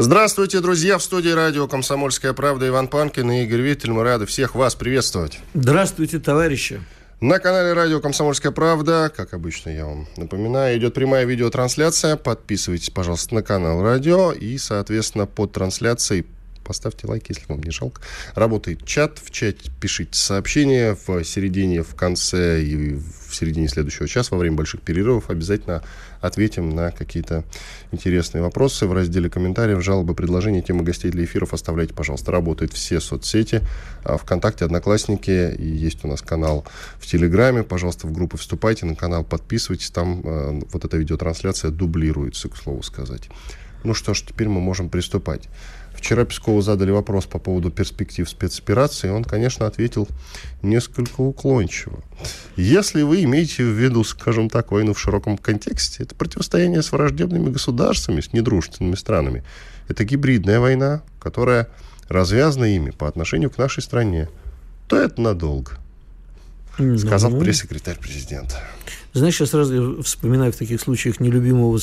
Здравствуйте, друзья! В студии радио «Комсомольская правда» Иван Панкин и Игорь Виттель. Мы рады всех вас приветствовать. Здравствуйте, товарищи! На канале радио «Комсомольская правда», как обычно я вам напоминаю, идет прямая видеотрансляция. Подписывайтесь, пожалуйста, на канал радио и, соответственно, под трансляцией Поставьте лайк, если вам не жалко. Работает чат. В чате пишите сообщения. В середине, в конце и в середине следующего часа, во время больших перерывов, обязательно ответим на какие-то интересные вопросы. В разделе комментариев, жалобы, предложения, темы гостей для эфиров оставляйте, пожалуйста. Работают все соцсети. А ВКонтакте, Одноклассники. И есть у нас канал в Телеграме. Пожалуйста, в группу вступайте, на канал подписывайтесь. Там э, вот эта видеотрансляция дублируется, к слову сказать. Ну что ж, теперь мы можем приступать. Вчера Пескову задали вопрос по поводу перспектив спецоперации, и он, конечно, ответил несколько уклончиво. Если вы имеете в виду, скажем так, войну в широком контексте, это противостояние с враждебными государствами, с недружественными странами. Это гибридная война, которая развязана ими по отношению к нашей стране, то это надолго, сказал пресс-секретарь президента. Знаешь, я сразу вспоминаю в таких случаях нелюбимого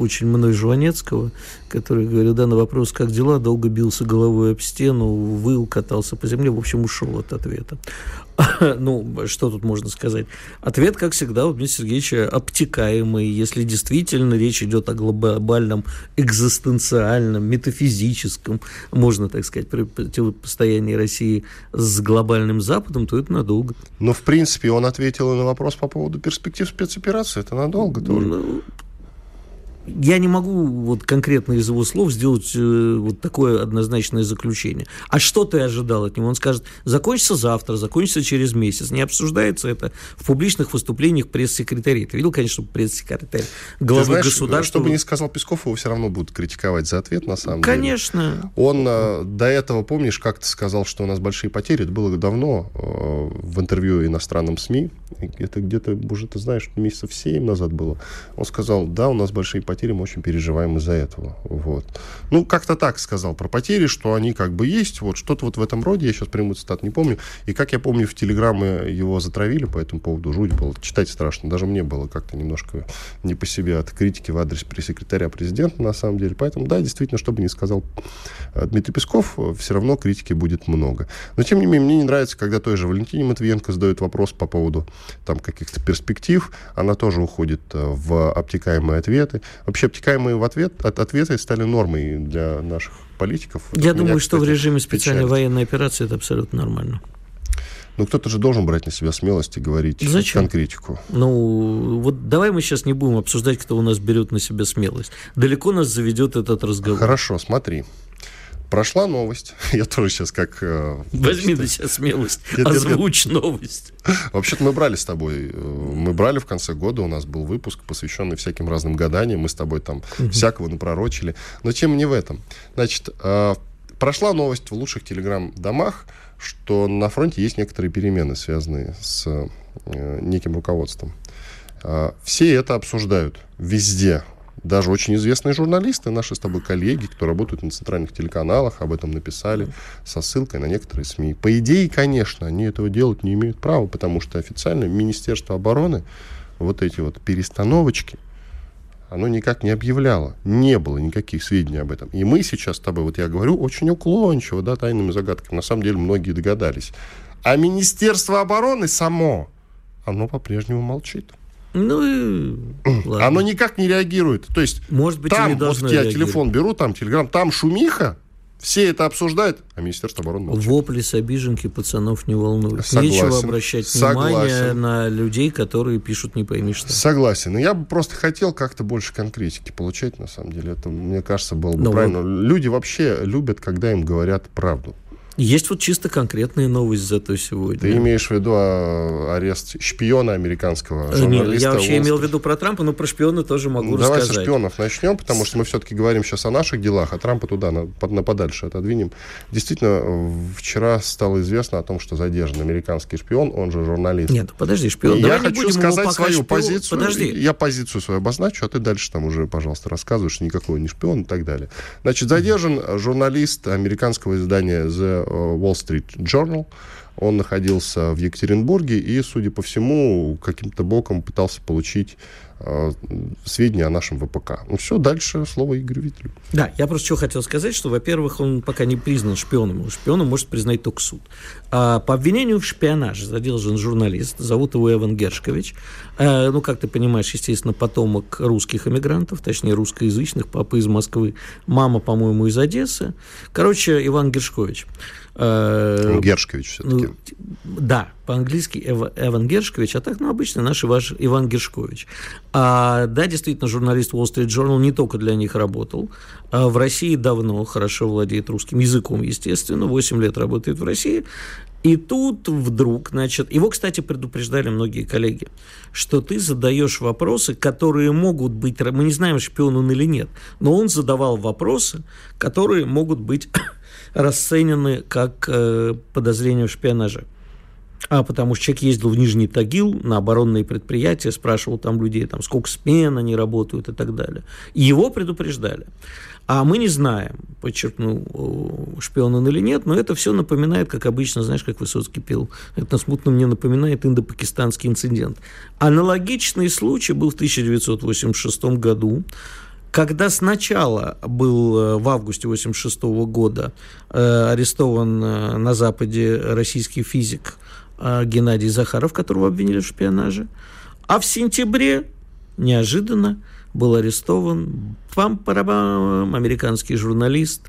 очень мной Жванецкого, который говорил, да, на вопрос, как дела, долго бился головой об стену, выл, катался по земле, в общем, ушел от ответа. ну, что тут можно сказать? Ответ, как всегда, у Дмитрия Сергеевича обтекаемый. Если действительно речь идет о глобальном, экзистенциальном, метафизическом, можно так сказать, противостоянии России с глобальным Западом, то это надолго. Но, в принципе, он ответил на вопрос по поводу перспектив спецоперации. Это надолго тоже. Ну, я не могу вот конкретно из его слов сделать э, вот такое однозначное заключение. А что ты ожидал от него? Он скажет, закончится завтра, закончится через месяц. Не обсуждается это в публичных выступлениях пресс-секретарей. Ты видел, конечно, пресс-секретарь главы знаешь, государства. Чтобы не сказал Песков, его все равно будут критиковать за ответ, на самом конечно. деле. Конечно. Он э, до этого, помнишь, как ты сказал, что у нас большие потери? Это было давно э, в интервью иностранным СМИ. Это где-то, уже ты знаешь, месяцев 7 назад было. Он сказал, да, у нас большие потери потери, мы очень переживаем из-за этого. Вот. Ну, как-то так сказал про потери, что они как бы есть, вот что-то вот в этом роде, я сейчас прямую цитату не помню. И как я помню, в Телеграме его затравили по этому поводу, жуть было, читать страшно. Даже мне было как-то немножко не по себе от критики в адрес пресс-секретаря президента, на самом деле. Поэтому, да, действительно, что бы ни сказал э, Дмитрий Песков, э, все равно критики будет много. Но, тем не менее, мне не нравится, когда той же Валентине Матвиенко задают вопрос по поводу там каких-то перспектив, она тоже уходит э, в обтекаемые ответы. Вообще обтекаемые в ответ, от, ответы стали нормой для наших политиков. Я думаю, меня, что кстати, в режиме специальной печалит. военной операции это абсолютно нормально. Ну, кто-то же должен брать на себя смелость и говорить Зачем? конкретику. Ну, вот давай мы сейчас не будем обсуждать, кто у нас берет на себя смелость. Далеко нас заведет этот разговор. Хорошо, смотри. Прошла новость. Я тоже сейчас как... Э, Возьми на себя смелость. Нет, Озвучь нет, нет. новость. Вообще-то мы брали с тобой. Э, мы брали в конце года. У нас был выпуск, посвященный всяким разным гаданиям. Мы с тобой там угу. всякого напророчили. Но тем не в этом. Значит, э, прошла новость в лучших телеграм-домах, что на фронте есть некоторые перемены, связанные с неким руководством. Все это обсуждают везде даже очень известные журналисты, наши с тобой коллеги, кто работают на центральных телеканалах, об этом написали со ссылкой на некоторые СМИ. По идее, конечно, они этого делать не имеют права, потому что официально Министерство обороны вот эти вот перестановочки, оно никак не объявляло. Не было никаких сведений об этом. И мы сейчас с тобой, вот я говорю, очень уклончиво, да, тайными загадками. На самом деле многие догадались. А Министерство обороны само, оно по-прежнему молчит. Ну и ладно. Оно никак не реагирует. То есть Может быть, там, вот я телефон беру, там телеграм, там шумиха, все это обсуждают, а Министерство обороны молчит. Вопли с обиженки пацанов не волнуют. Согласен. Нечего обращать Согласен. внимание на людей, которые пишут не пойми что. Согласен. Но я бы просто хотел как-то больше конкретики получать, на самом деле. Это, мне кажется, было бы Но правильно. Вы... Люди вообще любят, когда им говорят правду. Есть вот чисто конкретная новость зато сегодня. Ты имеешь в виду а, арест шпиона американского журналиста? Нет, я вообще Уолл... имел в виду про Трампа, но про шпиона тоже могу Давай рассказать. Давай со шпионов начнем, потому что мы все-таки говорим сейчас о наших делах, а Трампа туда, на, на подальше отодвинем. Действительно, вчера стало известно о том, что задержан американский шпион, он же журналист. Нет, подожди, шпион. Я хочу сказать свою шпион... позицию. Подожди. Я позицию свою обозначу, а ты дальше там уже, пожалуйста, рассказываешь, никакой не шпион и так далее. Значит, задержан журналист американского издания The Wall Street Journal. Он находился в Екатеринбурге и, судя по всему, каким-то боком пытался получить э, сведения о нашем ВПК. Ну все, дальше слово Игорю Витлю. Да, я просто что хотел сказать, что, во-первых, он пока не признан шпионом. Шпионом может признать только суд. А, по обвинению в шпионаже задержан журналист, зовут его Эван Гершкович. А, ну, как ты понимаешь, естественно, потомок русских эмигрантов, точнее, русскоязычных, папа из Москвы, мама, по-моему, из Одессы. Короче, Иван Гершкович. Э, Гершкович все-таки. Ну, да, по-английски Эва, Эван Гершкович, а так, ну, обычно наш ваш Иван Гершкович. А, да, действительно, журналист Wall Street Journal не только для них работал. А в России давно хорошо владеет русским языком, естественно, 8 лет работает в России. И тут вдруг, значит, его, кстати, предупреждали многие коллеги, что ты задаешь вопросы, которые могут быть, мы не знаем, шпион он или нет, но он задавал вопросы, которые могут быть расценены как э, подозрение в шпионаже. А потому что человек ездил в Нижний Тагил на оборонные предприятия, спрашивал там людей, там, сколько смен они работают и так далее. И его предупреждали. А мы не знаем, подчеркну, шпион он или нет, но это все напоминает, как обычно, знаешь, как Высоцкий пел, это смутно мне напоминает индо-пакистанский инцидент. Аналогичный случай был в 1986 году, когда сначала был э, в августе 1986 года э, арестован э, на Западе российский физик Геннадий Захаров, которого обвинили в шпионаже, а в сентябре неожиданно был арестован пам парабам американский журналист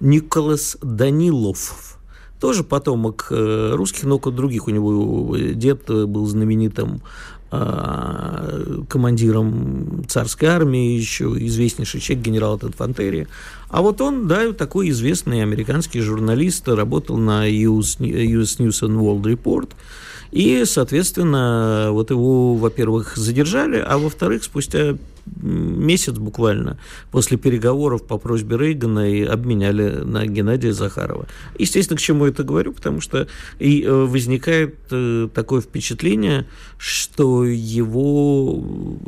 Николас Данилов, тоже потомок русских, но других. У него дед был знаменитым командиром царской армии, еще известнейший человек, генерал от инфантерии. А вот он, да, такой известный американский журналист, работал на US, US News and World Report, и, соответственно, вот его, во-первых, задержали, а во-вторых, спустя месяц буквально после переговоров по просьбе Рейгана и обменяли на Геннадия Захарова. Естественно, к чему это говорю, потому что и э, возникает э, такое впечатление, что его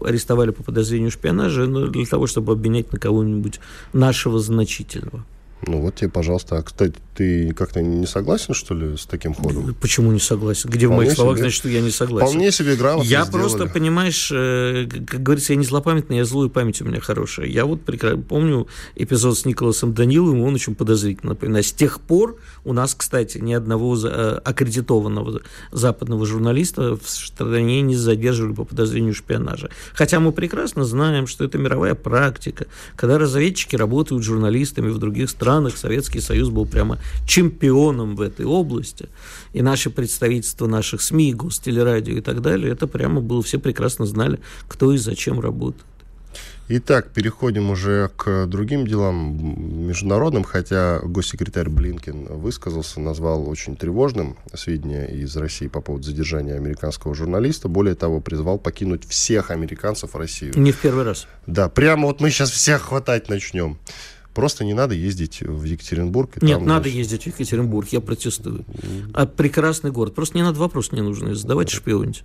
арестовали по подозрению шпионажа но для того, чтобы обменять на кого-нибудь нашего значительного. Ну вот тебе, пожалуйста. А, кстати, ты как-то не согласен, что ли, с таким ходом? Почему не согласен? Где Вполне в моих словах себе... значит, что я не согласен? Вполне себе грамотно Я сделали. просто, понимаешь, э, как говорится, я не злопамятный, я злую память у меня хорошая. Я вот прекрасно помню эпизод с Николасом Даниловым, он очень подозрительно напоминает. С тех пор у нас, кстати, ни одного э, аккредитованного западного журналиста в стране не задерживали по подозрению шпионажа. Хотя мы прекрасно знаем, что это мировая практика, когда разведчики работают журналистами в других странах, странах Советский Союз был прямо чемпионом в этой области. И наши представительства наших СМИ, гостелерадио и так далее, это прямо было, все прекрасно знали, кто и зачем работает. Итак, переходим уже к другим делам международным, хотя госсекретарь Блинкен высказался, назвал очень тревожным сведения из России по поводу задержания американского журналиста. Более того, призвал покинуть всех американцев в Россию. Не в первый раз. Да, прямо вот мы сейчас всех хватать начнем. Просто не надо ездить в Екатеринбург. Нет, там, надо ездить в Екатеринбург, я протестую. А прекрасный город. Просто не надо вопрос не нужно задавать шпионить.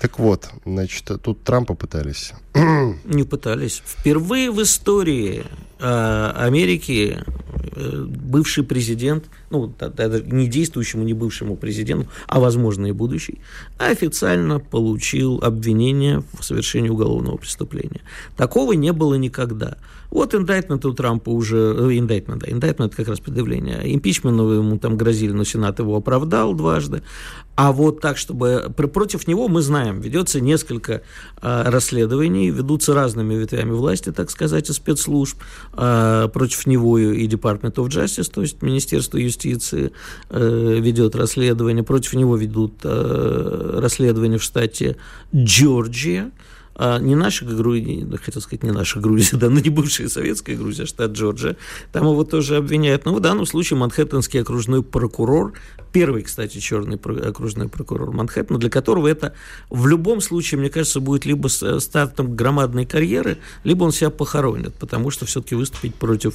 Так вот, значит, тут Трампа пытались. Не пытались. Впервые в истории Америки э, бывший президент, ну, не действующему, не бывшему президенту, а, возможно, и будущий, официально получил обвинение в совершении уголовного преступления. Такого не было никогда. Вот индайтмент у Трампа уже, индайтмент, да, индайтмент как раз предъявление. Импичмент ему там грозили, но Сенат его оправдал дважды. А вот так, чтобы против него, мы знаем, ведется несколько э, расследований, ведутся разными ветвями власти, так сказать, и спецслужб. Э, против него и Department of Justice, то есть Министерство юстиции э, ведет расследование. Против него ведут э, расследование в штате Джорджия. А, не наша Грузия, хотел сказать, не наша Грузия, да, но не бывшая советская Грузия, а штат Джорджия, там его тоже обвиняют. Но в данном случае Манхэттенский окружной прокурор, первый, кстати, черный окружной прокурор Манхэттена, для которого это в любом случае, мне кажется, будет либо стартом громадной карьеры, либо он себя похоронит, потому что все-таки выступить против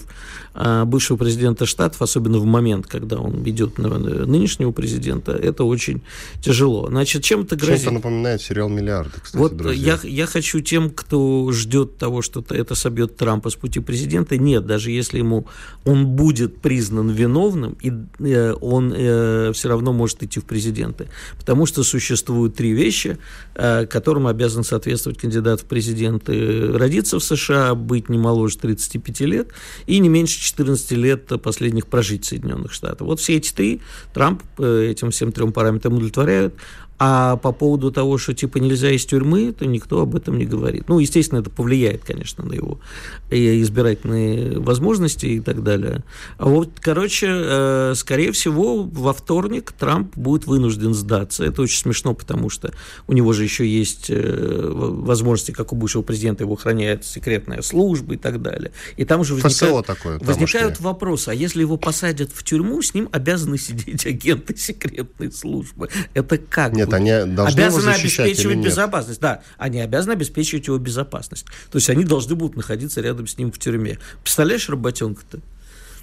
а, бывшего президента штатов, особенно в момент, когда он ведет нынешнего президента, это очень тяжело. Значит, чем это грозит? Чем-то напоминает сериал «Миллиарды», кстати, Вот я, я хочу тем, кто ждет того, что это собьет Трампа с пути президента, нет, даже если ему он будет признан виновным, и э, он э, все равно может идти в президенты. Потому что существуют три вещи, э, которым обязан соответствовать кандидат в президенты. Родиться в США, быть не моложе 35 лет и не меньше 14 лет последних прожить в Соединенных Штатах. Вот все эти три Трамп этим всем трем параметрам удовлетворяют. А по поводу того, что типа нельзя из тюрьмы, то никто об этом не говорит. Ну, естественно, это повлияет, конечно, на его избирательные возможности и так далее. А вот, короче, э, скорее всего, во вторник Трамп будет вынужден сдаться. Это очень смешно, потому что у него же еще есть э, возможности, как у бывшего президента, его охраняет секретная служба и так далее. И там уже возникают, такое, возникают вопросы, а если его посадят в тюрьму, с ним обязаны сидеть агенты секретной службы. Это как? Нет, нет, они должны обязаны его обеспечивать безопасность. Да, они обязаны обеспечивать его безопасность. То есть они должны будут находиться рядом с ним в тюрьме. Представляешь, работенка-то?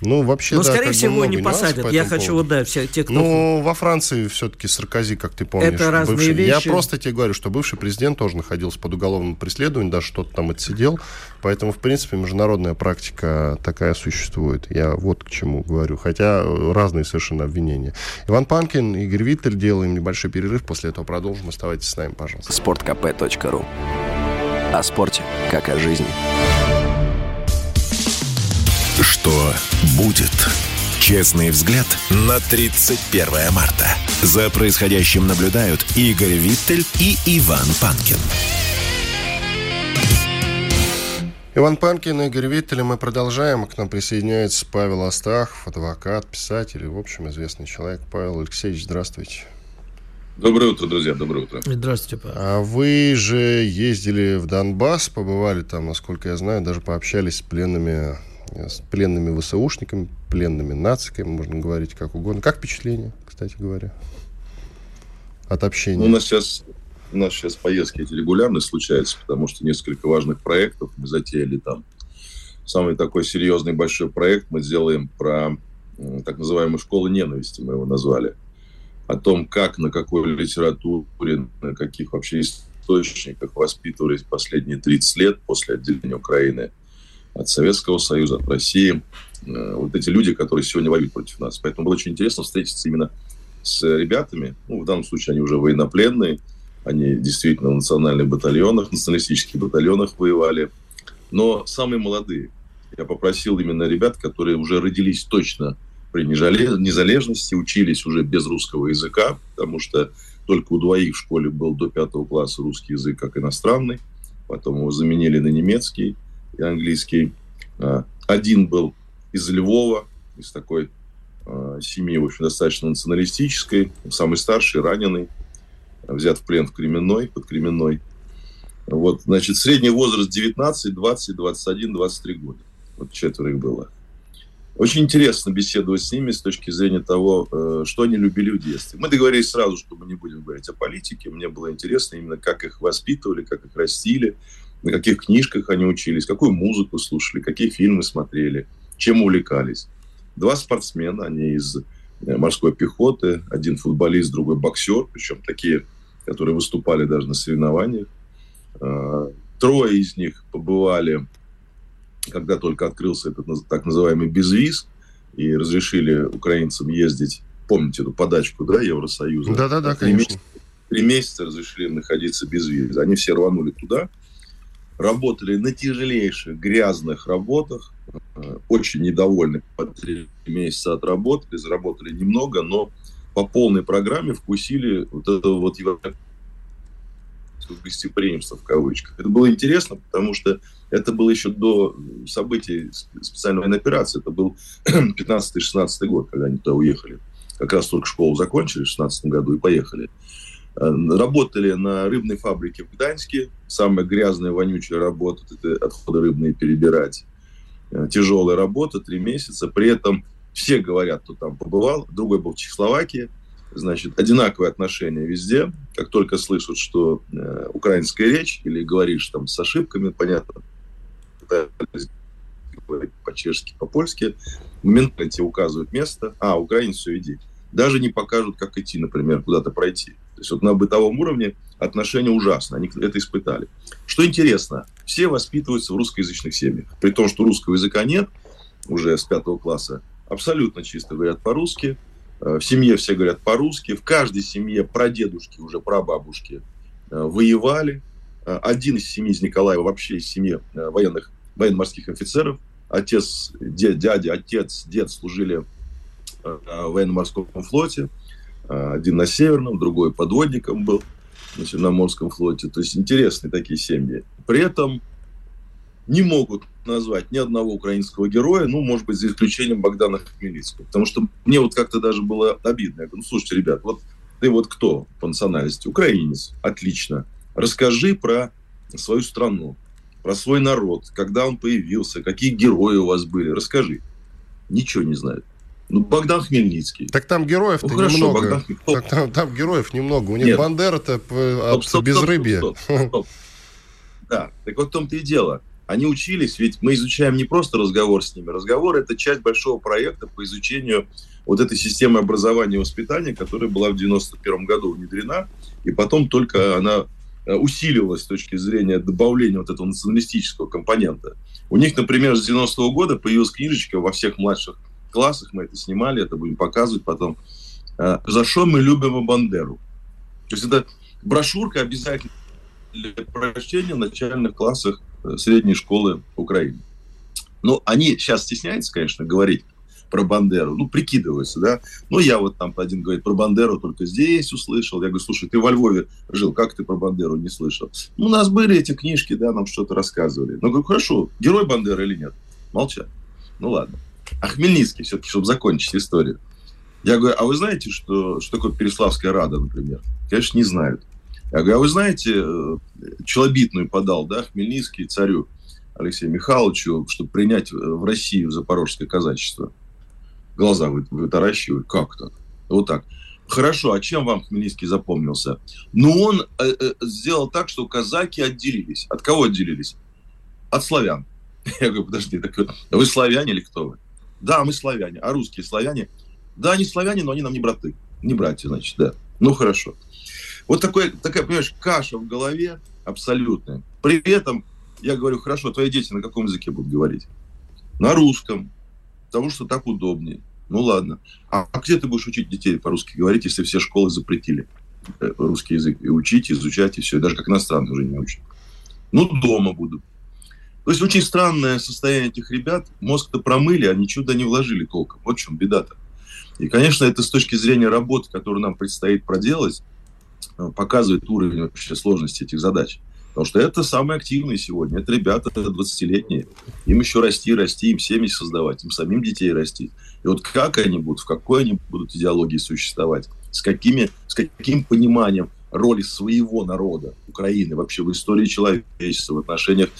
Ну, вообще, Но, да, скорее всего, не посадят. Я хочу, вот, да, все те, кто... Ну, во Франции все-таки Саркози, как ты помнишь, это разные бывший... вещи. Я просто тебе говорю, что бывший президент тоже находился под уголовным преследованием, даже что-то там отсидел. Поэтому, в принципе, международная практика такая существует. Я вот к чему говорю. Хотя разные совершенно обвинения. Иван Панкин, Игорь Виттель. Делаем небольшой перерыв. После этого продолжим. Оставайтесь с нами, пожалуйста. Спорткп.ру О спорте, как о жизни. Что будет? Честный взгляд на 31 марта. За происходящим наблюдают Игорь Виттель и Иван Панкин. Иван Панкин, Игорь Виттель, мы продолжаем. К нам присоединяется Павел Астахов, адвокат, писатель, в общем, известный человек. Павел Алексеевич, здравствуйте. Доброе утро, друзья, доброе утро. Здравствуйте, Павел. А вы же ездили в Донбасс, побывали там, насколько я знаю, даже пообщались с пленными с пленными ВСУшниками, пленными нациками, можно говорить как угодно. Как впечатление, кстати говоря, от общения? Ну, у нас сейчас у нас сейчас поездки эти регулярно случаются, потому что несколько важных проектов мы затеяли там. Самый такой серьезный большой проект мы сделаем про так называемую школу ненависти, мы его назвали. О том, как, на какой литературе, на каких вообще источниках воспитывались последние 30 лет после отделения Украины – от Советского Союза, от России. Э, вот эти люди, которые сегодня воюют против нас. Поэтому было очень интересно встретиться именно с ребятами. Ну, в данном случае они уже военнопленные. Они действительно в национальных батальонах, националистических батальонах воевали. Но самые молодые. Я попросил именно ребят, которые уже родились точно при незалежности, учились уже без русского языка, потому что только у двоих в школе был до пятого класса русский язык как иностранный, потом его заменили на немецкий и английский. А, один был из Львова, из такой а, семьи, в общем, достаточно националистической. Самый старший, раненый, взят в плен в Кременной, под Кременной. Вот, значит, средний возраст 19, 20, 21, 23 года. Вот четверо их было. Очень интересно беседовать с ними с точки зрения того, э, что они любили в детстве. Мы договорились сразу, что мы не будем говорить о политике. Мне было интересно именно, как их воспитывали, как их растили, на каких книжках они учились, какую музыку слушали, какие фильмы смотрели, чем увлекались. Два спортсмена, они из э, морской пехоты, один футболист, другой боксер, причем такие, которые выступали даже на соревнованиях. А, трое из них побывали, когда только открылся этот так называемый безвиз, и разрешили украинцам ездить, помните эту подачку, да, Евросоюза? Да-да-да, конечно. Три месяца разрешили находиться без визы. Они все рванули туда, работали на тяжелейших грязных работах, э, очень недовольны, по три месяца отработали, заработали немного, но по полной программе вкусили вот это вот гостеприимство в кавычках. Это было интересно, потому что это было еще до событий специальной военной операции. Это был 15-16 год, когда они туда уехали. Как раз только школу закончили в 16 году и поехали. Работали на рыбной фабрике в Гданьске. Самая грязная, вонючая работа – это отходы рыбные перебирать. Тяжелая работа, три месяца. При этом все говорят, кто там побывал. Другой был в Чехословакии. Значит, одинаковые отношения везде. Как только слышат, что э, украинская речь или говоришь там с ошибками, понятно, по-чешски, по-польски, моментально тебе указывают место. А, украинец, все, иди. Даже не покажут, как идти, например, куда-то пройти. То есть вот на бытовом уровне отношения ужасно, они это испытали. Что интересно, все воспитываются в русскоязычных семьях. При том, что русского языка нет уже с пятого класса, абсолютно чисто говорят по-русски. Э, в семье все говорят по-русски. В каждой семье прадедушки, уже прабабушки э, воевали. Э, один из семьи из Николаева, вообще из семьи военных, военно-морских офицеров. Отец, дядя, отец, дед служили в военно-морском флоте. Один на Северном, другой подводником был на морском флоте. То есть интересные такие семьи. При этом не могут назвать ни одного украинского героя, ну, может быть, за исключением Богдана Хмельницкого. Потому что мне вот как-то даже было обидно. Я говорю, ну, слушайте, ребят, вот ты вот кто по национальности? Украинец. Отлично. Расскажи про свою страну, про свой народ, когда он появился, какие герои у вас были. Расскажи. Ничего не знают. Ну, Богдан Хмельницкий. Так там героев-то ну, хорошо, немного. Богдан... Так, там, там героев немного. У них Нет. Бандера-то от безрыбья. Да, так вот в том-то и дело. Они учились, ведь мы изучаем не просто разговор с ними. Разговор – это часть большого проекта по изучению вот этой системы образования и воспитания, которая была в 91 году внедрена, и потом только она э, усиливалась с точки зрения добавления вот этого националистического компонента. У них, например, с 90-го года появилась книжечка во всех младших классах, мы это снимали, это будем показывать потом. «Э, «За что мы любим Бандеру?» То есть это брошюрка обязательно для прочтения в начальных классах Э, средней школы Украины. Ну, они сейчас стесняются, конечно, говорить про Бандеру, ну, прикидываются, да. Ну, я вот там один говорит про Бандеру только здесь услышал. Я говорю, слушай, ты во Львове жил, как ты про Бандеру не слышал? Ну, у нас были эти книжки, да, нам что-то рассказывали. Ну, говорю, хорошо, герой Бандеры или нет? Молчат. Ну, ладно. А Хмельницкий все-таки, чтобы закончить историю. Я говорю, а вы знаете, что, что такое Переславская Рада, например? Конечно, не знают. Я говорю, а вы знаете, э, челобитную подал, да, Хмельницкий царю Алексею Михайловичу, чтобы принять в Россию запорожское казачество. Глаза вы, вытаращивают. Как так? Вот так. Хорошо, а чем вам Хмельницкий запомнился? Ну, он э, э, сделал так, что казаки отделились. От кого отделились? От славян. Я говорю, подожди, так вы славяне или кто вы? Да, мы славяне. А русские славяне? Да, они славяне, но они нам не браты. Не братья, значит, да. Ну, хорошо. Вот такой, такая, понимаешь, каша в голове абсолютная. При этом я говорю, хорошо, твои дети на каком языке будут говорить? На русском, потому что так удобнее. Ну ладно. А, а где ты будешь учить детей по-русски говорить, если все школы запретили э, русский язык? И учить, изучать, и все. даже как иностранный уже не учат. Ну, дома буду. То есть очень странное состояние этих ребят. Мозг-то промыли, а ничего да не вложили толком. Вот в чем беда-то. И, конечно, это с точки зрения работы, которую нам предстоит проделать, Э, показывает уровень вообще сложности этих задач. Потому что это самые активные сегодня. Это ребята 20-летние. Им еще расти, расти, им семьи создавать, им самим детей расти. И вот как они будут, в какой они будут идеологии существовать, с, какими, с каким пониманием роли своего народа, Украины, вообще в истории человечества, в отношениях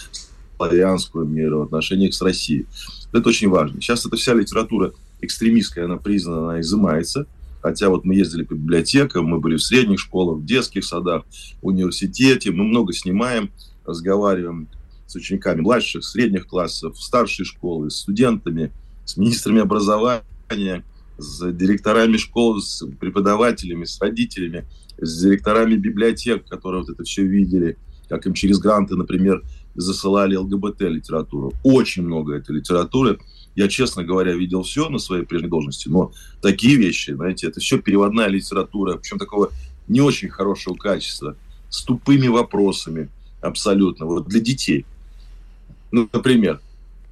славянского мира, в отношениях с Россией. Это очень важно. Сейчас эта вся литература экстремистская, она признана, она изымается. Хотя вот мы ездили по библиотекам, мы были в средних школах, в детских садах, в университете, мы много снимаем, разговариваем с учениками младших, средних классов, старшей школы, с студентами, с министрами образования, с директорами школ, с преподавателями, с родителями, с директорами библиотек, которые вот это все видели, как им через гранты, например, засылали ЛГБТ-литературу. Очень много этой литературы. Я, честно говоря, видел все на своей прежней должности, но такие вещи, знаете, это все переводная литература, причем такого не очень хорошего качества, с тупыми вопросами абсолютно, вот для детей. Ну, например,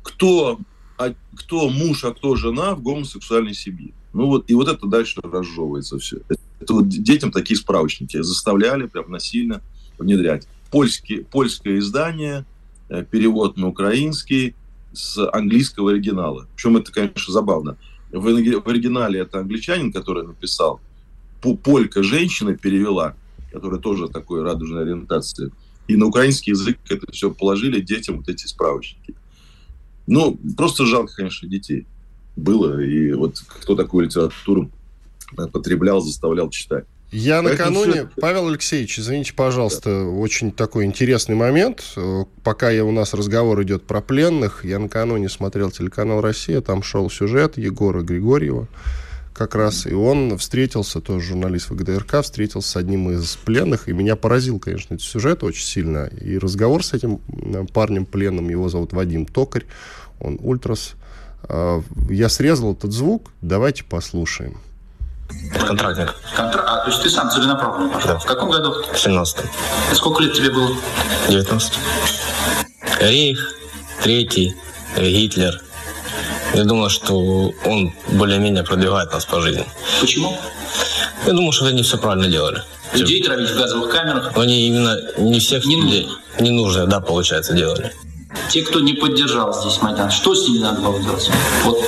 кто, а, кто муж, а кто жена в гомосексуальной семье? Ну вот, и вот это дальше разжевывается все. Это вот детям такие справочники заставляли прям насильно внедрять. Польский, польское издание, перевод на украинский, с английского оригинала. Причем это, конечно, забавно. В, в оригинале это англичанин, который написал, полька женщина перевела который тоже такой радужной ориентации. И на украинский язык это все положили детям, вот эти справочники. Ну, просто жалко, конечно, детей было. И вот кто такую литературу потреблял, заставлял читать. Я накануне. Павел Алексеевич, извините, пожалуйста, очень такой интересный момент. Пока я, у нас разговор идет про пленных, я накануне смотрел телеканал «Россия», там шел сюжет Егора Григорьева как раз, и он встретился, тоже журналист ВГДРК, встретился с одним из пленных, и меня поразил, конечно, этот сюжет очень сильно, и разговор с этим э, парнем пленным, его зовут Вадим Токарь, он ультрас. А, я срезал этот звук, давайте послушаем. Контрактник. Контра... А, то есть ты сам целенаправленно пошел? Да. В каком году? В 17 И сколько лет тебе было? 19 Рейх, Третий, Гитлер. Я думал, что он более-менее продвигает нас по жизни. Почему? Я думал, что они все правильно делали. Людей травить в газовых камерах? Они именно не всех не людей нужно. ненужные, да, получается, делали. Те, кто не поддержал здесь Майдан, что с ними надо было делать? Вот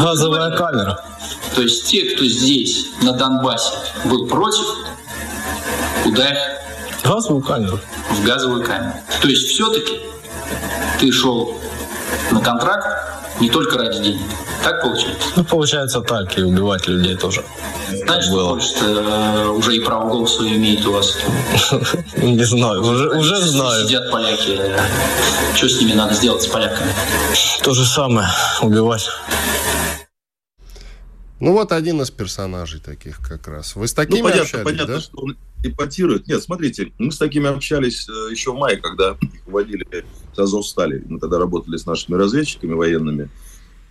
Газовая камера. То есть те, кто здесь, на Донбассе, был против, куда их? Газовую камеру. В газовую камеру. То есть все-таки ты шел на контракт не только ради денег. Так получается? Ну, получается так, и убивать людей тоже. Знаешь, было. что э, уже и право голоса имеет у вас? Не знаю, уже, уже знаю. Сидят поляки. Что с ними надо сделать, с поляками? То же самое, убивать. Ну вот один из персонажей таких как раз. Вы с такими ну, понятно, общались, понятно, да? что он эпатирует. Нет, смотрите, мы с такими общались э, еще в мае, когда их вводили с Азовстали. Мы тогда работали с нашими разведчиками военными.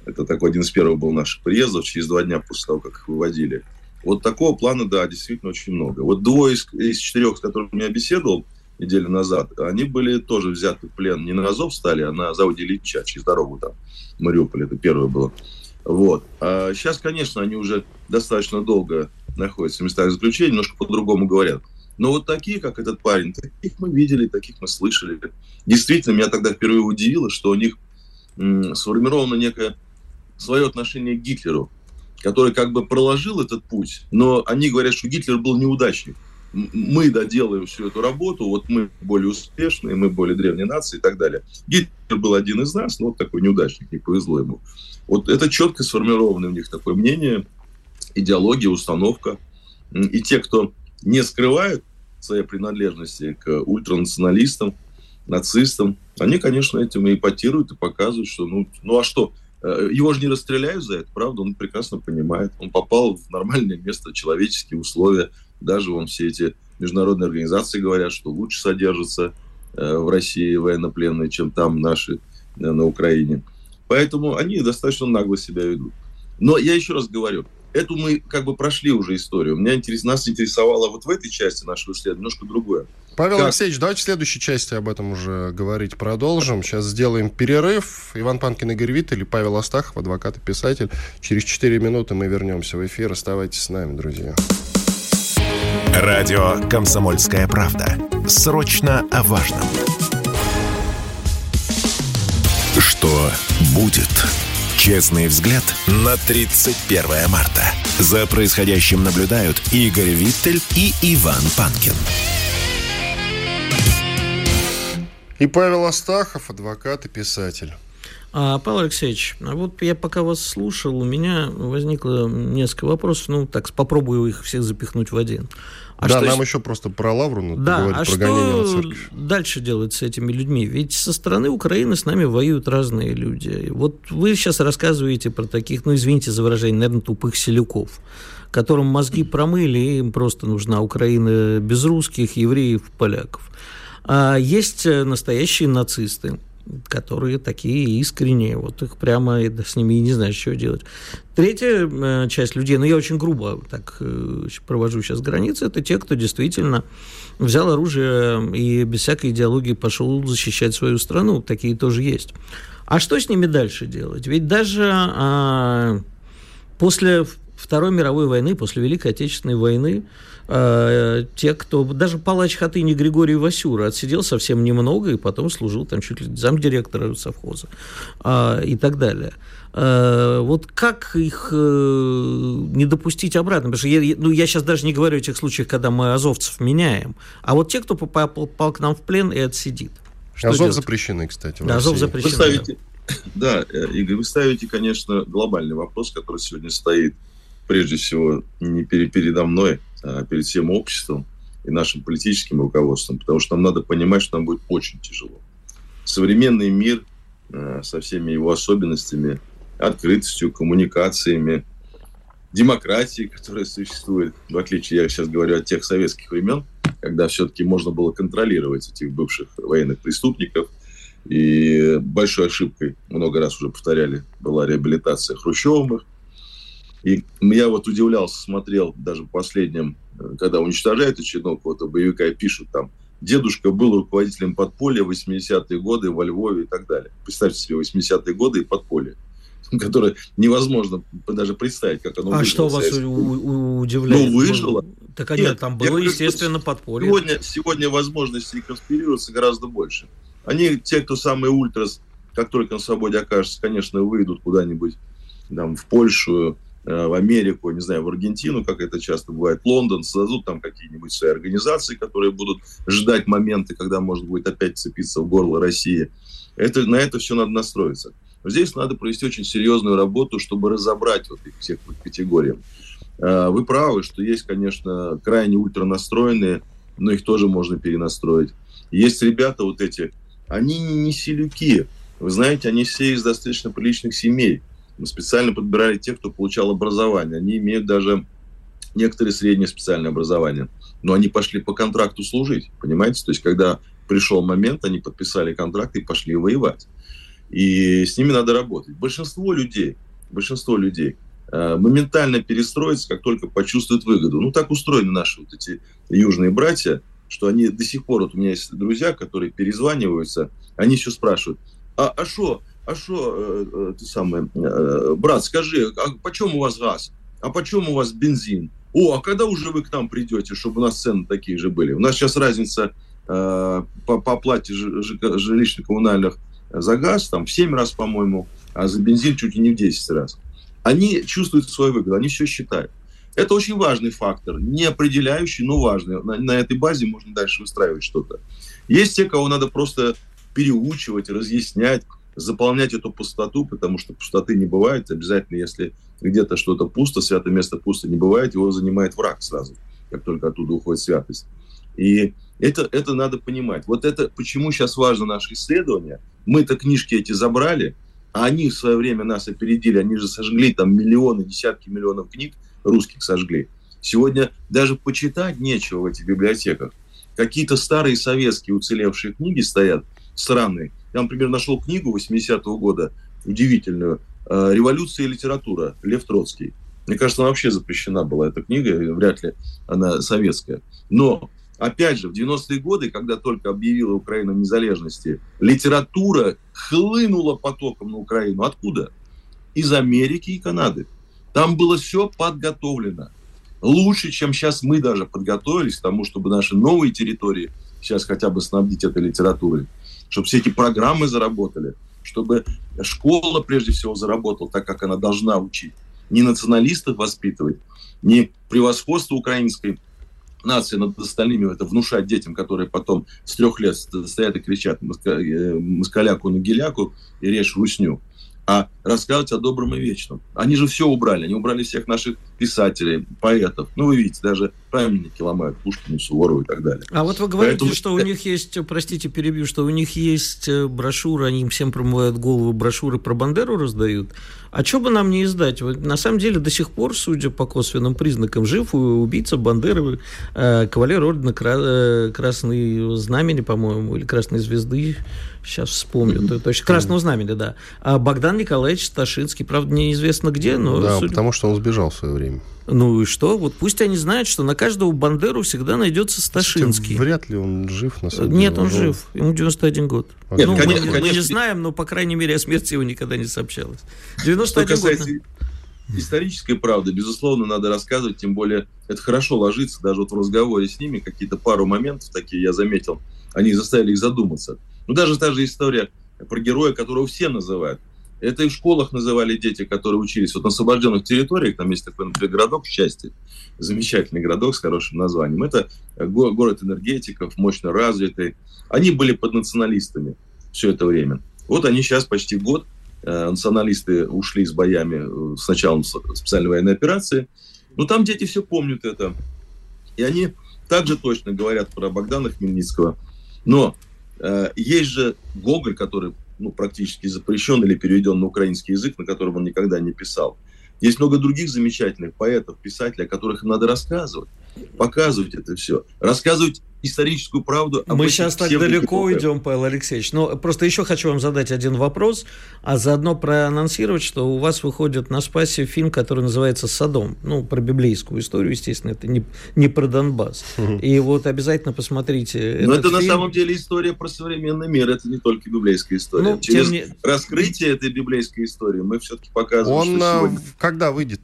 Это такой один из первых был наших приездов, через два дня после того, как их выводили. Вот такого плана, да, действительно очень много. Вот двое из, из четырех, с которыми я беседовал неделю назад, они были тоже взяты в плен не на Азовстали, а на заводе Ильича, через дорогу там, в Мариуполе, это первое было. Вот. А сейчас, конечно, они уже достаточно долго находятся в местах заключения, немножко по-другому говорят. Но вот такие, как этот парень, таких мы видели, таких мы слышали. Действительно, меня тогда впервые удивило, что у них сформировано некое свое отношение к Гитлеру, который как бы проложил этот путь, но они говорят, что Гитлер был неудачник. Мы доделаем всю эту работу, вот мы более успешные, мы более древние нации и так далее. Гитлер был один из нас, но вот такой неудачник, не повезло ему. Вот это четко сформированное у них такое мнение, идеология, установка. И те, кто не скрывают своей принадлежности к ультранационалистам, нацистам, они, конечно, этим и ипотируют и показывают, что ну, ну а что, э, его же не расстреляют за это, правда, он прекрасно понимает. Он попал в нормальное место, человеческие условия. Даже вон все эти международные организации говорят, что лучше содержатся э, в России военнопленные, чем там наши э, на Украине. Поэтому они достаточно нагло себя ведут. Но я еще раз говорю, эту мы как бы прошли уже историю. Меня интерес, нас интересовало вот в этой части нашего исследования немножко другое. Павел как... Алексеевич, давайте в следующей части об этом уже говорить продолжим. Сейчас сделаем перерыв. Иван Панкин, Игорь Вит или Павел Астахов, адвокат и писатель. Через 4 минуты мы вернемся в эфир. Оставайтесь с нами, друзья. Радио «Комсомольская правда». Срочно о важном. Что будет? Честный взгляд на 31 марта. За происходящим наблюдают Игорь Виттель и Иван Панкин. И Павел Астахов, адвокат и писатель. А, Павел Алексеевич, а вот я пока вас слушал, у меня возникло несколько вопросов, ну, так, попробую их всех запихнуть в один. А да, нам еще просто про Лавру надо да, поговорить, а про что дальше делать с этими людьми? Ведь со стороны Украины с нами воюют разные люди. Вот вы сейчас рассказываете про таких, ну, извините за выражение, наверное, тупых селюков, которым мозги промыли, и им просто нужна Украина без русских, евреев, поляков. А есть настоящие нацисты, которые такие искренние, вот их прямо с ними и не знаешь, что делать. Третья э, часть людей, ну я очень грубо так э, провожу сейчас границы, это те, кто действительно взял оружие и без всякой идеологии пошел защищать свою страну, такие тоже есть. А что с ними дальше делать? Ведь даже а, после Второй мировой войны, после Великой Отечественной войны, э, те, кто... Даже палач Хатыни Григорий Васюра отсидел совсем немного и потом служил там чуть ли замдиректора совхоза э, и так далее. Э, вот как их э, не допустить обратно? Потому что я, ну, я сейчас даже не говорю о тех случаях, когда мы азовцев меняем, а вот те, кто попал, попал к нам в плен и отсидит. Что Азов делать? запрещены, кстати. Да, Азов запрещены. Вы ставите, да, Игорь, вы ставите, конечно, глобальный вопрос, который сегодня стоит прежде всего не передо мной, а перед всем обществом и нашим политическим руководством, потому что нам надо понимать, что нам будет очень тяжело. Современный мир со всеми его особенностями открытостью, коммуникациями, демократией, которая существует, в отличие, я сейчас говорю, от тех советских времен, когда все-таки можно было контролировать этих бывших военных преступников. И большой ошибкой, много раз уже повторяли, была реабилитация Хрущевых. И я вот удивлялся, смотрел даже в последнем, когда уничтожают очередного какого-то боевика и пишут там, дедушка был руководителем подполья в 80-е годы во Львове и так далее. Представьте себе, 80-е годы и подполье. которое невозможно даже представить, как оно А что вас удивляет? Ну, выжило. Так нет, нет там было, естественно, подполье. Сегодня, сегодня возможностей конспирироваться гораздо больше. Они, те, кто самые ультрас, как только на свободе окажется, конечно, выйдут куда-нибудь там, в Польшу, э, в Америку, не знаю, в Аргентину, как это часто бывает, Лондон, создадут там какие-нибудь свои организации, которые будут ждать моменты, когда можно будет опять цепиться в горло России. Это, на это все надо настроиться. Здесь надо провести очень серьезную работу, чтобы разобрать вот их всех по категориям. А, вы правы, что есть, конечно, крайне ультранастроенные, но их тоже можно перенастроить. Есть ребята вот эти, они не селюки. Вы знаете, они все из достаточно приличных семей. Мы специально подбирали тех, кто получал образование. Они имеют даже некоторые среднее специальное образование. Но они пошли по контракту служить, понимаете? То есть, когда пришел момент, они подписали контракт и пошли воевать. И с ними надо работать. Большинство людей, большинство людей э, моментально перестроится, как только почувствуют выгоду. Ну, так устроены наши вот эти южные братья, что они до сих пор, вот у меня есть друзья, которые перезваниваются, они еще спрашивают, а что, а что, э, э, ты самый, э, брат, скажи, а почем у вас газ? А почем у вас бензин? О, а когда уже вы к нам придете, чтобы у нас цены такие же были? У нас сейчас разница э, по, по оплате жилищно-коммунальных за газ там в 7 раз, по-моему, а за бензин чуть ли не в 10 раз. Они чувствуют свою выгоду, они все считают. Это очень важный фактор, не определяющий, но важный. На, на этой базе можно дальше выстраивать что-то. Есть те, кого надо просто переучивать, разъяснять, заполнять эту пустоту, потому что пустоты не бывает. Обязательно, если где-то что-то пусто, святое место пусто не бывает, его занимает враг сразу, как только оттуда уходит святость. И это, это надо понимать. Вот это почему сейчас важно наше исследование. Мы-то книжки эти забрали, а они в свое время нас опередили. Они же сожгли там миллионы, десятки миллионов книг русских сожгли. Сегодня даже почитать нечего в этих библиотеках. Какие-то старые советские уцелевшие книги стоят, странные. Я, например, нашел книгу 80-го года, удивительную, э, «Революция и литература», Лев Троцкий. Мне кажется, она вообще запрещена была, эта книга, вряд ли она советская. Но Опять же, в 90-е годы, когда только объявила Украина незалежности, литература хлынула потоком на Украину. Откуда? Из Америки и Канады. Там было все подготовлено. Лучше, чем сейчас мы даже подготовились к тому, чтобы наши новые территории сейчас хотя бы снабдить этой литературой. Чтобы все эти программы заработали. Чтобы школа прежде всего заработала так, как она должна учить. Не националистов воспитывать, не превосходство украинской нации над остальными, это внушать детям, которые потом с трех лет стоят и кричат э, москаляку на геляку и режь русню а рассказывать о добром и вечном. Они же все убрали. Они убрали всех наших писателей, поэтов. Ну, вы видите, даже памятники ломают Пушкину, Суворову и так далее. А вот вы говорите, Поэтому... что у них есть, простите, перебью, что у них есть э, брошюры, они им всем промывают голову, брошюры про Бандеру раздают. А что бы нам не издать? Вот, на самом деле, до сих пор, судя по косвенным признакам, жив убийца Бандеры, э, кавалер ордена Кра- э, Красной Знамени, по-моему, или Красной Звезды, сейчас вспомню, mm-hmm. то есть Красного Знамени, да. А Богдан Николаевич Сташинский, правда, неизвестно где, но... Да, судя... потому что он сбежал в свое время. Ну и что? Вот пусть они знают, что на каждого Бандеру всегда найдется Сташинский. Кстати, вряд ли он жив, на самом деле. Нет, он жив. Ему 91 год. Нет, ну, конечно, мы, конечно. мы не знаем, но, по крайней мере, о смерти его никогда не сообщалось. 91 что касается, год. историческая правда, безусловно, надо рассказывать, тем более это хорошо ложится, даже вот в разговоре с ними какие-то пару моментов такие я заметил, они заставили их задуматься. Ну, даже та же история про героя, которого все называют. Это и в школах называли дети, которые учились вот на освобожденных территориях. Там есть такой, например, городок в части. Замечательный городок с хорошим названием. Это город энергетиков, мощно развитый. Они были под националистами все это время. Вот они сейчас почти год, э, националисты ушли с боями э, с началом специальной военной операции. Но там дети все помнят это. И они также точно говорят про Богдана Хмельницкого. Но есть же Гоголь, который ну, практически запрещен или переведен на украинский язык, на котором он никогда не писал. Есть много других замечательных поэтов, писателей, о которых надо рассказывать, показывать это все, рассказывать историческую правду. Мы сейчас так далеко уйдем, Павел Алексеевич. Но просто еще хочу вам задать один вопрос, а заодно проанонсировать, что у вас выходит на Спасе фильм, который называется «Садом». Ну, про библейскую историю, естественно, это не, не про Донбасс. Угу. И вот обязательно посмотрите Но это фильм. на самом деле история про современный мир, это не только библейская история. Ну, Через не... раскрытие этой библейской истории мы все-таки показываем, Он что сегодня... когда выйдет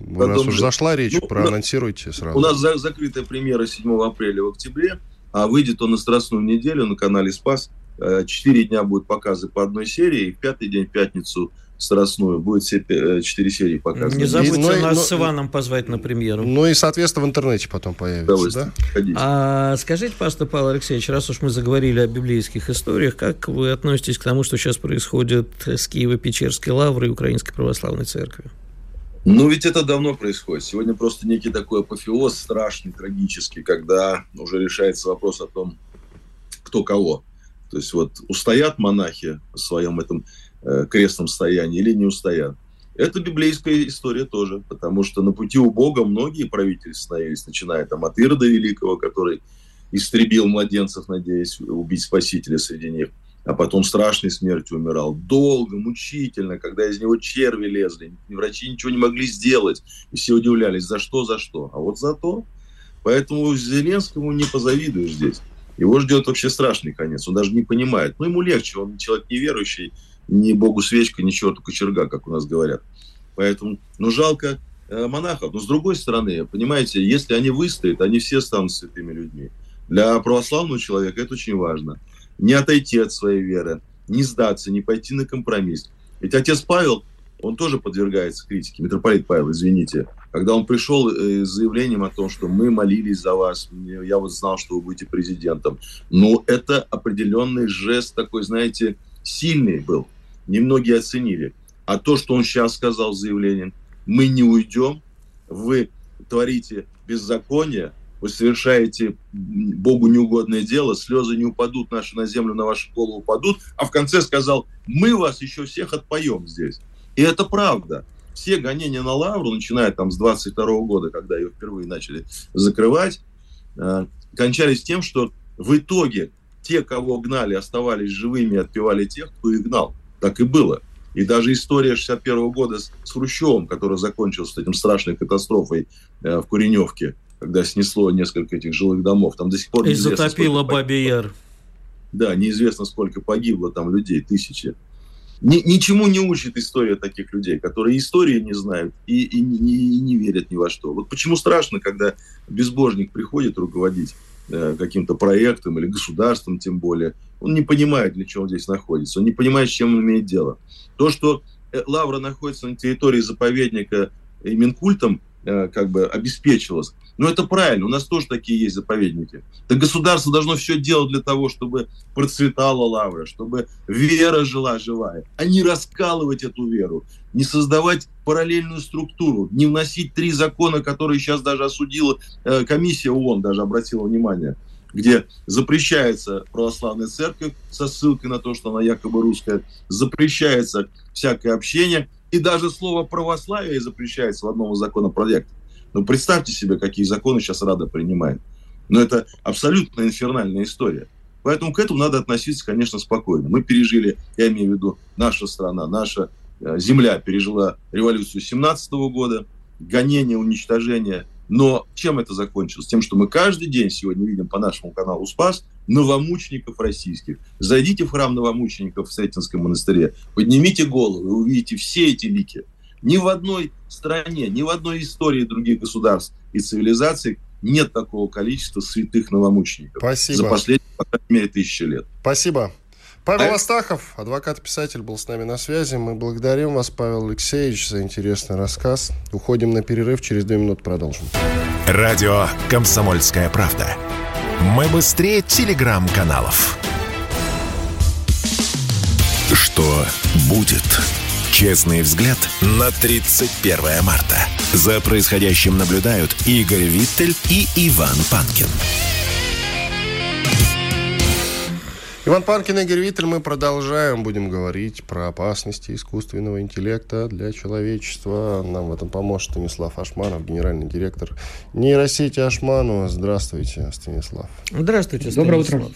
Потом, Раз уж зашла речь, ну, проанонсируйте сразу. У нас за, закрытая премьера 7 апреля в октябре, а выйдет он на Страстную неделю на канале «Спас». Э, четыре дня будут показы по одной серии, и в пятый день, в пятницу, Страстную, будет все э, четыре серии показаны. Не забудьте и, ну, нас но, с Иваном позвать на премьеру. Ну и, соответственно, в интернете потом появится, да? А скажите, пожалуйста, Павел Алексеевич, раз уж мы заговорили о библейских историях, как вы относитесь к тому, что сейчас происходит с Киево-Печерской лаврой и Украинской Православной Церковью? Ну, ведь это давно происходит. Сегодня просто некий такой апофеоз страшный, трагический, когда уже решается вопрос о том, кто кого. То есть вот устоят монахи в своем этом э, крестном стоянии или не устоят. Это библейская история тоже, потому что на пути у Бога многие правители становились, начиная там от Ирода Великого, который истребил младенцев, надеясь убить Спасителя среди них, а потом страшной смертью умирал. Долго, мучительно, когда из него черви лезли. Врачи ничего не могли сделать. И все удивлялись, за что, за что. А вот за то. Поэтому Зеленскому не позавидуешь здесь. Его ждет вообще страшный конец. Он даже не понимает. Ну, ему легче. Он человек неверующий. Ни богу свечка, ни черту кочерга, как у нас говорят. Поэтому, ну, жалко э, монахов. Но с другой стороны, понимаете, если они выстоят, они все станут святыми людьми. Для православного человека это очень важно не отойти от своей веры, не сдаться, не пойти на компромисс. Ведь отец Павел, он тоже подвергается критике, митрополит Павел, извините, когда он пришел э, с заявлением о том, что мы молились за вас, я вот знал, что вы будете президентом. Но это определенный жест такой, знаете, сильный был. Немногие оценили. А то, что он сейчас сказал заявлением, мы не уйдем, вы творите беззаконие, вы совершаете Богу неугодное дело, слезы не упадут наши на землю, на вашу голову упадут, а в конце сказал, мы вас еще всех отпоем здесь. И это правда. Все гонения на Лавру, начиная там с 22 года, когда ее впервые начали закрывать, э, кончались тем, что в итоге те, кого гнали, оставались живыми и отпевали тех, кто их гнал. Так и было. И даже история 61 года с, с Хрущевым, которая закончилась этим страшной катастрофой э, в Куреневке, когда снесло несколько этих жилых домов. Там до сих пор И затопило Бабий Яр. Да, неизвестно, сколько погибло там людей, тысячи. Ни, ничему не учит история таких людей, которые истории не знают и, и, не, и не верят ни во что. Вот почему страшно, когда безбожник приходит руководить э, каким-то проектом или государством тем более, он не понимает, для чего он здесь находится, он не понимает, с чем он имеет дело. То, что э, Лавра находится на территории заповедника и Минкультом, э, как бы обеспечивалось, но это правильно, у нас тоже такие есть заповедники. Так государство должно все делать для того, чтобы процветала лавра, чтобы вера жила живая, а не раскалывать эту веру, не создавать параллельную структуру, не вносить три закона, которые сейчас даже осудила э, комиссия ООН, даже обратила внимание, где запрещается православная церковь со ссылкой на то, что она якобы русская, запрещается всякое общение, и даже слово православие запрещается в одном из законопроектов. Ну, представьте себе, какие законы сейчас Рада принимает. Но это абсолютно инфернальная история. Поэтому к этому надо относиться, конечно, спокойно. Мы пережили, я имею в виду, наша страна, наша э, земля пережила революцию 17 года, гонение, уничтожение. Но чем это закончилось? Тем, что мы каждый день сегодня видим по нашему каналу «Спас» новомучеников российских. Зайдите в храм новомучеников в Сретенском монастыре, поднимите голову и увидите все эти лики – Ни в одной стране, ни в одной истории других государств и цивилизаций нет такого количества святых новомучеников. Спасибо. За последние, по крайней мере, тысячи лет. Спасибо. Павел Астахов, адвокат-писатель, был с нами на связи. Мы благодарим вас, Павел Алексеевич, за интересный рассказ. Уходим на перерыв, через две минуты продолжим. Радио «Комсомольская правда». Мы быстрее телеграм-каналов. Что будет? Честный взгляд на 31 марта. За происходящим наблюдают Игорь Виттель и Иван Панкин. Иван Панкин и Игорь Виттель. Мы продолжаем. Будем говорить про опасности искусственного интеллекта для человечества. Нам в этом поможет Станислав Ашманов, генеральный директор нейросети Ашману. Здравствуйте, Станислав. Здравствуйте, Станислав. Доброе утро.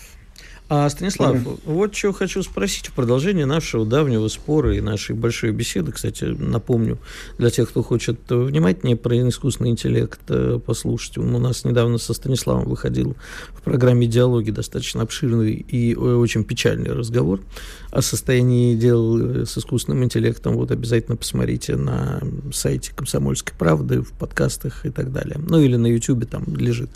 А, Станислав, mm вот что хочу спросить в продолжение нашего давнего спора и нашей большой беседы. Кстати, напомню, для тех, кто хочет внимательнее про искусственный интеллект э, послушать. У нас недавно со Станиславом выходил в программе «Диалоги» достаточно обширный и э, очень печальный разговор о состоянии дел э, с искусственным интеллектом. Вот обязательно посмотрите на сайте «Комсомольской правды», в подкастах и так далее. Ну, или на YouTube там лежит.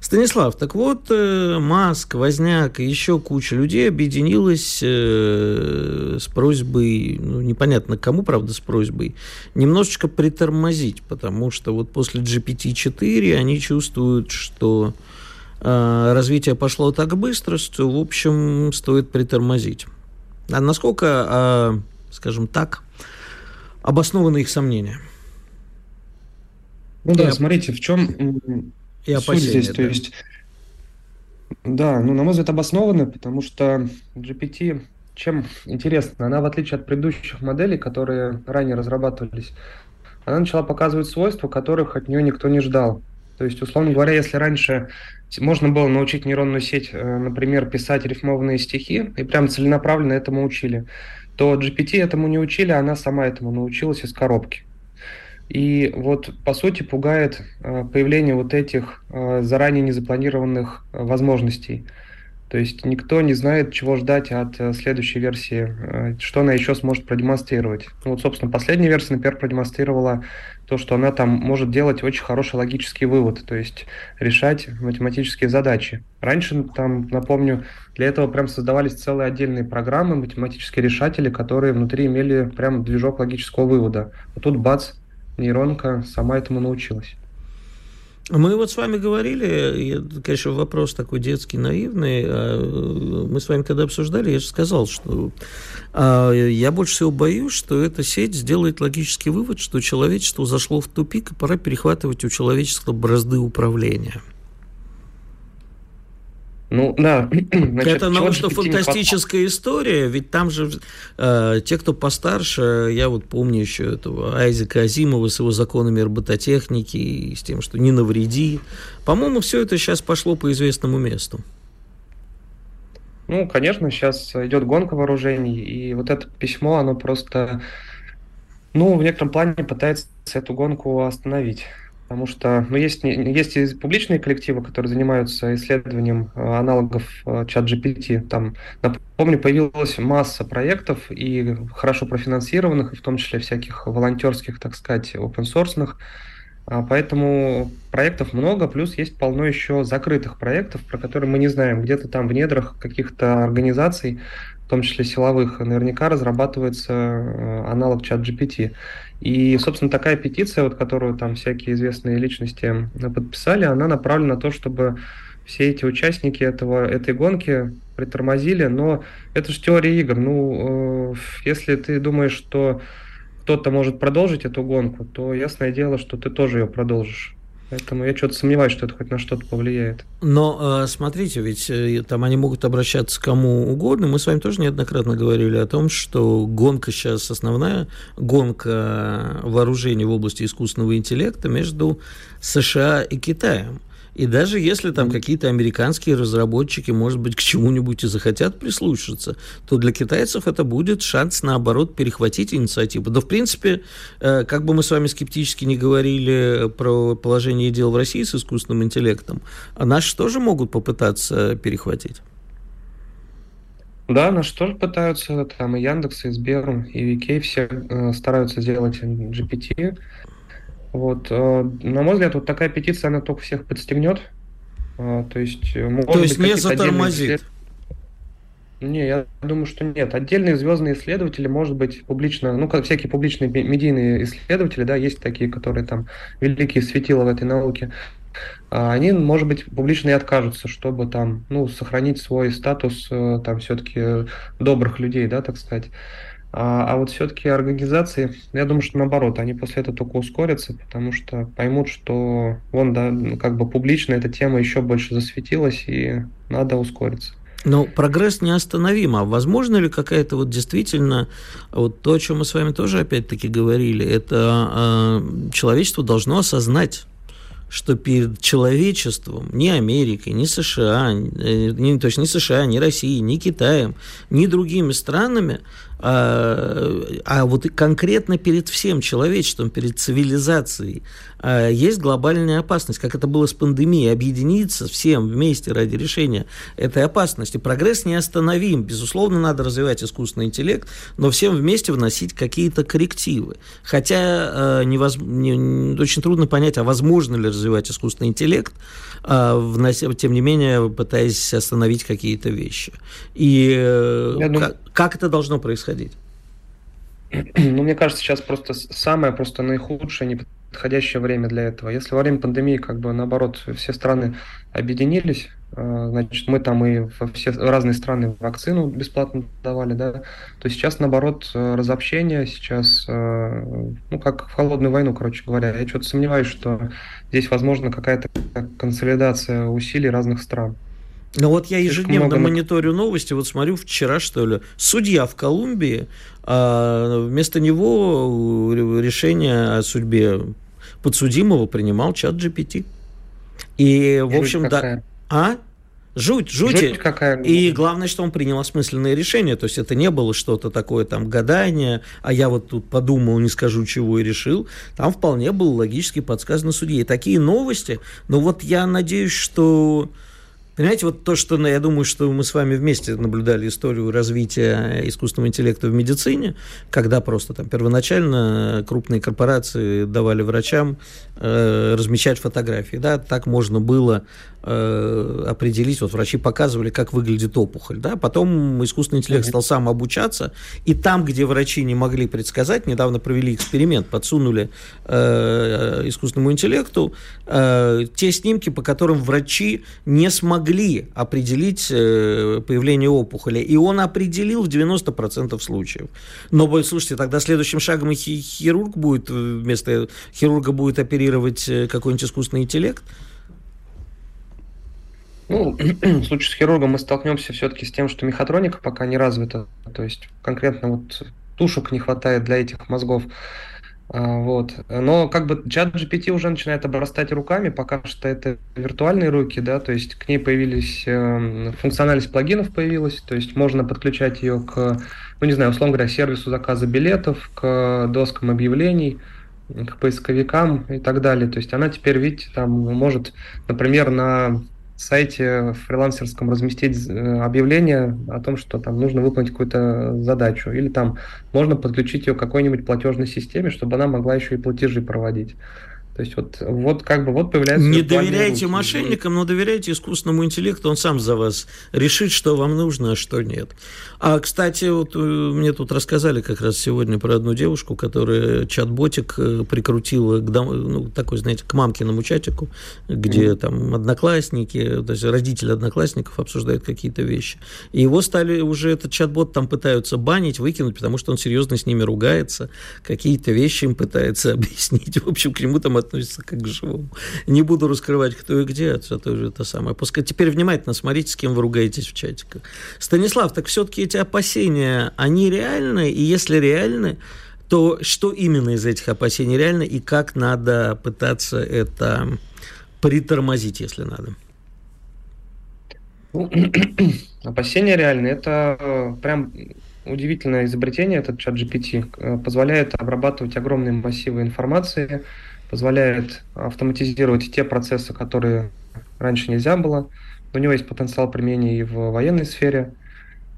Станислав, так вот, Маск, Возняк и еще еще куча людей объединилась э, с просьбой, ну, непонятно кому, правда, с просьбой, немножечко притормозить, потому что вот после GPT-4 они чувствуют, что э, развитие пошло так быстро, что, в общем, стоит притормозить. А насколько, э, скажем так, обоснованы их сомнения? Ну да, и, смотрите, в чем и суть здесь, да. то есть да, ну, на мой взгляд, обоснованно, потому что GPT, чем интересно, она, в отличие от предыдущих моделей, которые ранее разрабатывались, она начала показывать свойства, которых от нее никто не ждал. То есть, условно говоря, если раньше можно было научить нейронную сеть, э, например, писать рифмованные стихи, и прям целенаправленно этому учили, то GPT этому не учили, а она сама этому научилась из коробки. И вот, по сути, пугает э, появление вот этих э, заранее незапланированных э, возможностей. То есть никто не знает, чего ждать от следующей версии, что она еще сможет продемонстрировать. Ну, вот, собственно, последняя версия, например, продемонстрировала то, что она там может делать очень хороший логический вывод, то есть решать математические задачи. Раньше, там, напомню, для этого прям создавались целые отдельные программы, математические решатели, которые внутри имели прям движок логического вывода. А тут бац, нейронка сама этому научилась. Мы вот с вами говорили, конечно, вопрос такой детский, наивный. А, мы с вами когда обсуждали, я же сказал, что а, я больше всего боюсь, что эта сеть сделает логический вывод, что человечество зашло в тупик, и пора перехватывать у человечества бразды управления. Ну, да. Значит, это научно-фантастическая история, ведь там же э, те, кто постарше, я вот помню еще этого Айзека Азимова с его законами робототехники и с тем, что не навреди. По-моему, все это сейчас пошло по известному месту. Ну, конечно, сейчас идет гонка вооружений, и вот это письмо, оно просто, ну, в некотором плане пытается эту гонку остановить. Потому что ну, есть, есть и публичные коллективы, которые занимаются исследованием э, аналогов э, чат GPT. Там, напомню, появилась масса проектов и хорошо профинансированных, и в том числе всяких волонтерских, так сказать, open-source. А, поэтому проектов много, плюс есть полно еще закрытых проектов, про которые мы не знаем. Где-то там в недрах каких-то организаций, том числе силовых, наверняка разрабатывается э, аналог чат GPT. И, собственно, такая петиция, вот, которую там всякие известные личности подписали, она направлена на то, чтобы все эти участники этого, этой гонки притормозили, но это же теория игр. Ну, э, если ты думаешь, что кто-то может продолжить эту гонку, то ясное дело, что ты тоже ее продолжишь. Поэтому я что-то сомневаюсь, что это хоть на что-то повлияет. Но э, смотрите, ведь э, там они могут обращаться к кому угодно. Мы с вами тоже неоднократно говорили о том, что гонка сейчас основная, гонка вооружений в области искусственного интеллекта между США и Китаем. И даже если там какие-то американские разработчики, может быть, к чему-нибудь и захотят прислушаться, то для китайцев это будет шанс, наоборот, перехватить инициативу. Да, в принципе, э, как бы мы с вами скептически не говорили про положение дел в России с искусственным интеллектом, а наши тоже могут попытаться перехватить. Да, наши тоже пытаются, там и Яндекс, и Сбер, и Викей все э, стараются сделать GPT. Вот, э, на мой взгляд, вот такая петиция, она только всех подстегнет. Э, то есть, э, может то есть быть, не затормозит? Не, я думаю, что нет. Отдельные звездные исследователи, может быть, публично, ну, как всякие публичные медийные исследователи, да, есть такие, которые там великие светила в этой науке, а они, может быть, публично и откажутся, чтобы там, ну, сохранить свой статус там все-таки добрых людей, да, так сказать. А, а вот все-таки организации, я думаю, что наоборот, они после этого только ускорятся, потому что поймут, что вон, да, как бы публично эта тема еще больше засветилась, и надо ускориться. Но прогресс неостановим. А возможно ли какая-то вот действительно, вот то, о чем мы с вами тоже опять-таки говорили, это э, человечество должно осознать, что перед человечеством ни Америкой, ни США, э, ни, то есть ни США, ни Россией, ни Китаем, ни другими странами а, а вот конкретно перед всем человечеством, перед цивилизацией а, есть глобальная опасность, как это было с пандемией, объединиться всем вместе ради решения этой опасности. Прогресс неостановим. Безусловно, надо развивать искусственный интеллект, но всем вместе вносить какие-то коррективы. Хотя а, невоз... не, очень трудно понять, а возможно ли развивать искусственный интеллект, внося, тем не менее, пытаясь остановить какие-то вещи. И э, думаю... как, как это должно происходить? Происходить? Ну, мне кажется, сейчас просто самое просто наихудшее, неподходящее время для этого. Если во время пандемии, как бы наоборот, все страны объединились, э, значит, мы там и во все разные страны вакцину бесплатно давали, да, то сейчас, наоборот, э, разобщение, сейчас, э, ну, как в холодную войну, короче говоря. Я что-то сомневаюсь, что здесь возможна какая-то консолидация усилий разных стран. Ну вот я ежедневно много... мониторю новости, вот смотрю вчера, что ли, судья в Колумбии, а вместо него решение о судьбе подсудимого принимал чат GPT. И, в общем, да... А? Жуть, жуть. жуть какая. И главное, что он принял осмысленное решение. То есть это не было что-то такое там гадание, а я вот тут подумал, не скажу чего и решил. Там вполне было логически подсказано судье. И такие новости, ну вот я надеюсь, что Понимаете, вот то, что ну, я думаю, что мы с вами вместе наблюдали историю развития искусственного интеллекта в медицине, когда просто там первоначально крупные корпорации давали врачам э, размещать фотографии, да, так можно было э, определить, вот врачи показывали, как выглядит опухоль, да, потом искусственный интеллект стал сам обучаться, и там, где врачи не могли предсказать, недавно провели эксперимент, подсунули э, искусственному интеллекту э, те снимки, по которым врачи не смогли могли определить э, появление опухоли, и он определил в 90% случаев. Но, слушайте, тогда следующим шагом хирург будет, э, вместо хирурга будет оперировать э, какой-нибудь искусственный интеллект? Ну, в случае с хирургом мы столкнемся все-таки с тем, что мехатроника пока не развита. То есть конкретно вот тушек не хватает для этих мозгов. А, вот. Но как бы чат GPT уже начинает обрастать руками, пока что это виртуальные руки, да, то есть к ней появились, э, функциональность плагинов появилась, то есть можно подключать ее к, ну не знаю, условно говоря, сервису заказа билетов, к доскам объявлений, к поисковикам и так далее. То есть она теперь, видите, там может, например, на сайте фрилансерском разместить э, объявление о том, что там нужно выполнить какую-то задачу, или там можно подключить ее к какой-нибудь платежной системе, чтобы она могла еще и платежи проводить. То есть вот, вот как бы вот появляется... Не доверяйте мошенникам, но доверяйте искусственному интеллекту, он сам за вас решит, что вам нужно, а что нет. А, кстати, вот э, мне тут рассказали как раз сегодня про одну девушку, которая чат-ботик э, прикрутила к, дом, ну, такой, знаете, к мамкиному чатику, где mm-hmm. там одноклассники, то есть родители одноклассников обсуждают какие-то вещи. И его стали уже, этот чат-бот там пытаются банить, выкинуть, потому что он серьезно с ними ругается, какие-то вещи им пытается объяснить. В общем, к нему там относится как к живому. Не буду раскрывать, кто и где, это уже это самое. Пускай теперь внимательно смотрите, с кем вы ругаетесь в чатиках. Станислав, так все-таки эти опасения, они реальны? И если реальны, то что именно из этих опасений реально и как надо пытаться это притормозить, если надо? Ну, опасения реальны. Это э, прям удивительное изобретение, этот чат GPT. Э, позволяет обрабатывать огромные массивы информации, позволяет автоматизировать те процессы, которые раньше нельзя было. У него есть потенциал применения и в военной сфере.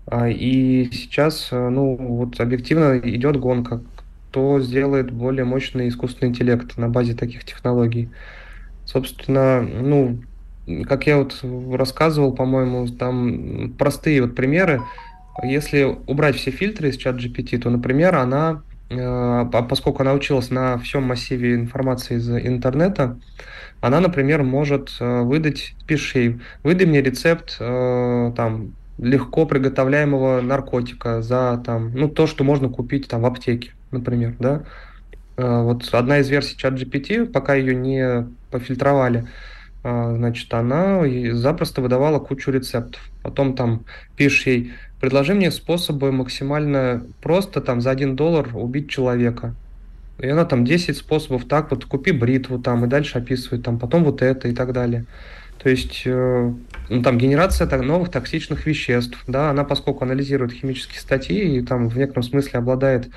А, и сейчас, э, ну, вот объективно идет гонка, кто сделает более мощный искусственный интеллект на базе таких технологий. Собственно, ну, как я вот рассказывал, по-моему, там простые вот примеры. Если убрать все фильтры из чат GPT, то, например, она, поскольку она училась на всем массиве информации из интернета, она, например, может э, выдать, пиши, выдай мне рецепт там легко приготовляемого наркотика за там, ну, то, что можно купить там в аптеке, например, да. Вот одна из версий чат GPT, пока ее не пофильтровали, значит, она запросто выдавала кучу рецептов. Потом там пишешь ей, предложи мне способы максимально просто там за один доллар убить человека. И она там 10 способов так вот, купи бритву там, и дальше описывает там, потом вот это и так далее. То есть э, ну, там генерация новых токсичных веществ, да, она поскольку анализирует химические статьи и там в некотором смысле обладает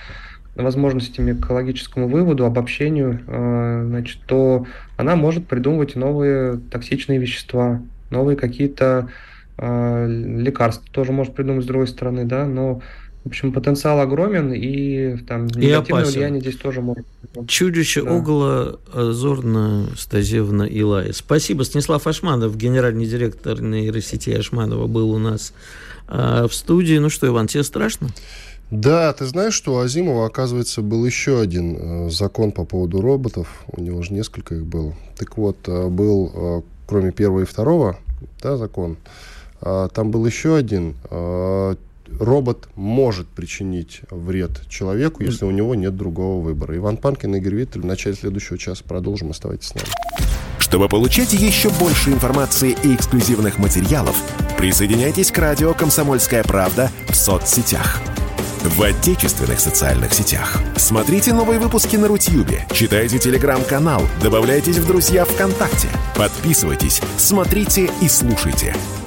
возможностями к логическому выводу, обобщению, э, значит, то она может придумывать новые токсичные вещества, новые какие-то э, лекарства тоже может придумать с другой стороны, да, но в общем, потенциал огромен, и там и негативное опасен. влияние здесь тоже может Чудище да. Огола Зорна Стазевна Илая. Спасибо. Станислав Ашманов, генеральный директор нейросети Ашманова, был у нас а, в студии. Ну что, Иван, тебе страшно? Да, ты знаешь, что у Азимова, оказывается, был еще один э, закон по поводу роботов. У него же несколько их было. Так вот, э, был, э, кроме первого и второго, да, закон, э, там был еще один. Э, робот может причинить вред человеку, если у него нет другого выбора. Иван Панкин, Игорь Виттель. В начале следующего часа продолжим. Оставайтесь с нами. Чтобы получать еще больше информации и эксклюзивных материалов, присоединяйтесь к радио «Комсомольская правда» в соцсетях. В отечественных социальных сетях. Смотрите новые выпуски на Рутьюбе, читайте телеграм-канал, добавляйтесь в друзья ВКонтакте, подписывайтесь, смотрите и слушайте –